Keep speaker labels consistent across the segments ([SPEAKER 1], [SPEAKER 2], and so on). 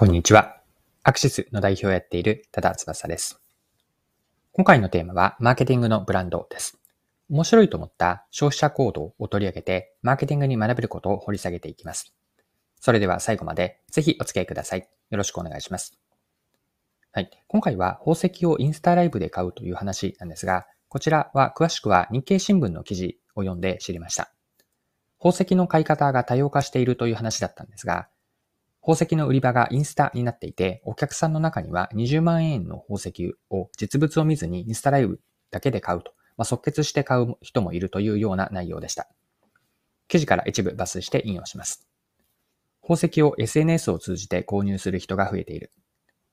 [SPEAKER 1] こんにちは。アクシスの代表をやっている多田翼です。今回のテーマはマーケティングのブランドです。面白いと思った消費者行動を取り上げて、マーケティングに学べることを掘り下げていきます。それでは最後までぜひお付き合いください。よろしくお願いします。はい。今回は宝石をインスタライブで買うという話なんですが、こちらは詳しくは日経新聞の記事を読んで知りました。宝石の買い方が多様化しているという話だったんですが、宝石の売り場がインスタになっていて、お客さんの中には20万円の宝石を実物を見ずにインスタライブだけで買うと、まあ、即決して買う人もいるというような内容でした。記事から一部抜粋して引用します。宝石を SNS を通じて購入する人が増えている。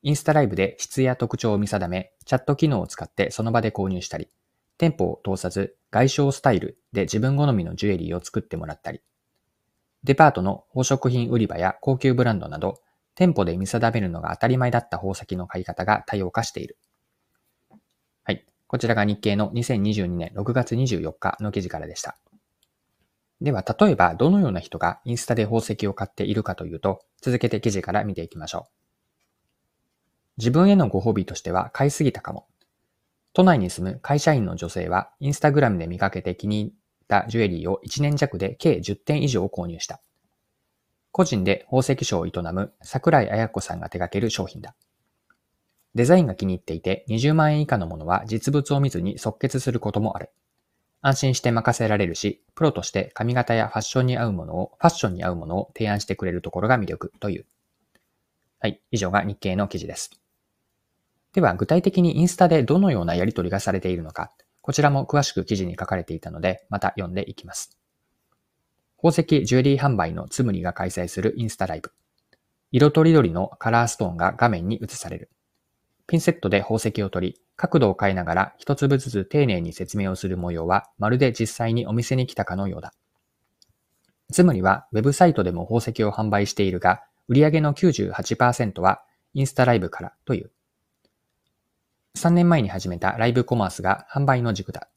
[SPEAKER 1] インスタライブで質や特徴を見定め、チャット機能を使ってその場で購入したり、店舗を通さず外商スタイルで自分好みのジュエリーを作ってもらったり、デパートの宝飾品売り場や高級ブランドなど、店舗で見定めるのが当たり前だった宝石の買い方が多様化している。はい。こちらが日経の2022年6月24日の記事からでした。では、例えばどのような人がインスタで宝石を買っているかというと、続けて記事から見ていきましょう。自分へのご褒美としては買いすぎたかも。都内に住む会社員の女性は、インスタグラムで見かけて気にたジュエリーを1年弱で計10点以上購入した。個人で宝石商を営む桜井彩子さんが手掛ける商品だ。デザインが気に入っていて20万円以下のものは実物を見ずに即決することもある。安心して任せられるし、プロとして髪型やファッションに合うものを、ファッションに合うものを提案してくれるところが魅力という。はい、以上が日経の記事です。では、具体的にインスタでどのようなやり取りがされているのか、こちらも詳しく記事に書かれていたので、また読んでいきます。宝石ジュエリー販売のつむりが開催するインスタライブ。色とりどりのカラーストーンが画面に映される。ピンセットで宝石を取り、角度を変えながら一粒ずつ丁寧に説明をする模様は、まるで実際にお店に来たかのようだ。つむりはウェブサイトでも宝石を販売しているが、売上の98%はインスタライブからという。3年前に始めたライブコマースが販売の軸だ。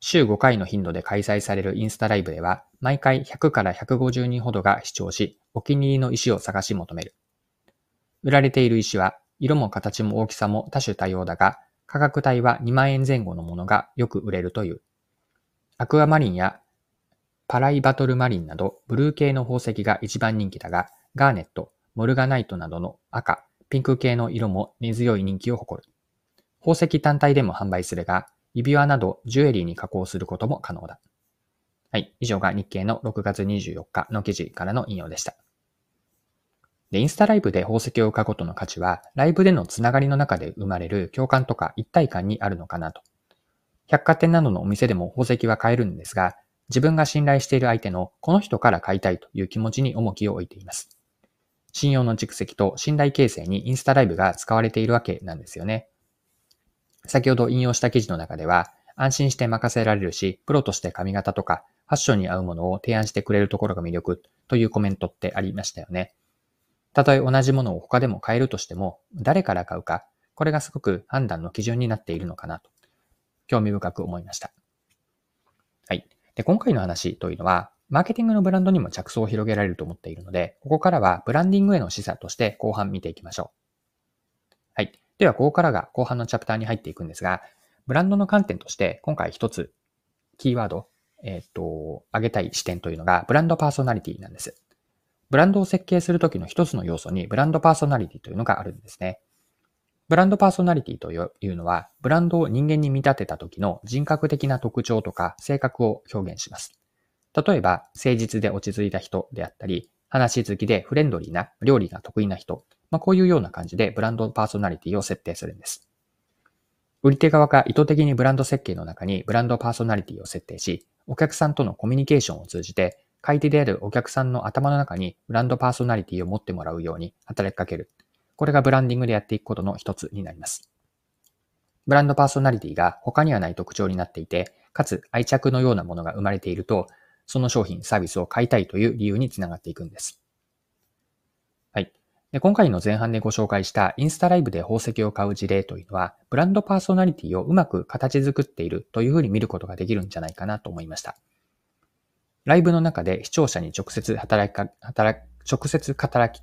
[SPEAKER 1] 週5回の頻度で開催されるインスタライブでは、毎回100から150人ほどが視聴し、お気に入りの石を探し求める。売られている石は、色も形も大きさも多種多様だが、価格帯は2万円前後のものがよく売れるという。アクアマリンやパライバトルマリンなどブルー系の宝石が一番人気だが、ガーネット、モルガナイトなどの赤、ピンク系の色も根強い人気を誇る。宝石単体でも販売するが、指輪などジュエリーに加工することも可能だ。はい。以上が日経の6月24日の記事からの引用でした。で、インスタライブで宝石を買うことの価値は、ライブでのつながりの中で生まれる共感とか一体感にあるのかなと。百貨店などのお店でも宝石は買えるんですが、自分が信頼している相手のこの人から買いたいという気持ちに重きを置いています。信用の蓄積と信頼形成にインスタライブが使われているわけなんですよね。先ほど引用した記事の中では、安心して任せられるし、プロとして髪型とかファッションに合うものを提案してくれるところが魅力というコメントってありましたよね。たとえ同じものを他でも買えるとしても、誰から買うか、これがすごく判断の基準になっているのかなと、興味深く思いました。はい。で、今回の話というのは、マーケティングのブランドにも着想を広げられると思っているので、ここからはブランディングへの示唆として後半見ていきましょう。はい。では、ここからが後半のチャプターに入っていくんですが、ブランドの観点として、今回一つ、キーワード、えっ、と、挙げたい視点というのが、ブランドパーソナリティなんです。ブランドを設計するときの一つの要素に、ブランドパーソナリティというのがあるんですね。ブランドパーソナリティというのは、ブランドを人間に見立てた時の人格的な特徴とか性格を表現します。例えば、誠実で落ち着いた人であったり、話好きでフレンドリーな、料理が得意な人、まあ、こういうような感じでブランドパーソナリティを設定するんです。売り手側が意図的にブランド設計の中にブランドパーソナリティを設定し、お客さんとのコミュニケーションを通じて、買い手であるお客さんの頭の中にブランドパーソナリティを持ってもらうように働きかける。これがブランディングでやっていくことの一つになります。ブランドパーソナリティが他にはない特徴になっていて、かつ愛着のようなものが生まれていると、その商品、サービスを買いたいという理由につながっていくんです。で今回の前半でご紹介したインスタライブで宝石を買う事例というのは、ブランドパーソナリティをうまく形作っているというふうに見ることができるんじゃないかなと思いました。ライブの中で視聴者に直接働きか、働直接働き、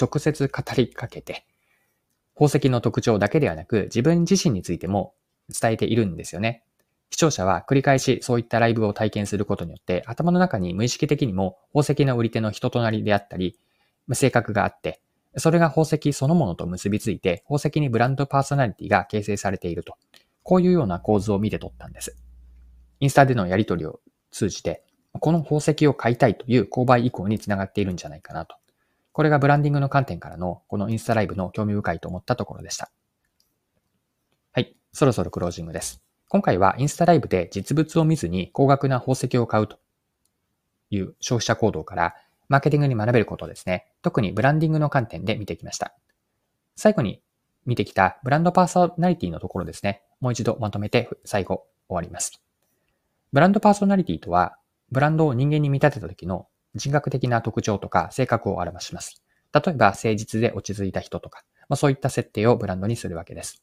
[SPEAKER 1] 直接語りかけて、宝石の特徴だけではなく、自分自身についても伝えているんですよね。視聴者は繰り返しそういったライブを体験することによって、頭の中に無意識的にも宝石の売り手の人となりであったり、性格があって、それが宝石そのものと結びついて、宝石にブランドパーソナリティが形成されていると。こういうような構図を見て取ったんです。インスタでのやり取りを通じて、この宝石を買いたいという購買意向につながっているんじゃないかなと。これがブランディングの観点からのこのインスタライブの興味深いと思ったところでした。はい。そろそろクロージングです。今回はインスタライブで実物を見ずに高額な宝石を買うという消費者行動からマーケティングに学べることですね。特にブランディングの観点で見てきました。最後に見てきたブランドパーソナリティのところですね。もう一度まとめて最後終わります。ブランドパーソナリティとは、ブランドを人間に見立てた時の人格的な特徴とか性格を表します。例えば、誠実で落ち着いた人とか、まあ、そういった設定をブランドにするわけです。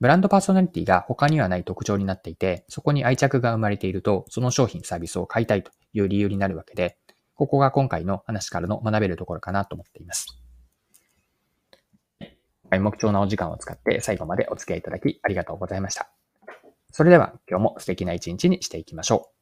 [SPEAKER 1] ブランドパーソナリティが他にはない特徴になっていて、そこに愛着が生まれていると、その商品、サービスを買いたいという理由になるわけで、ここが今回の話からの学べるところかなと思っています。目標なお時間を使って最後までお付き合いいただきありがとうございました。それでは今日も素敵な一日にしていきましょう。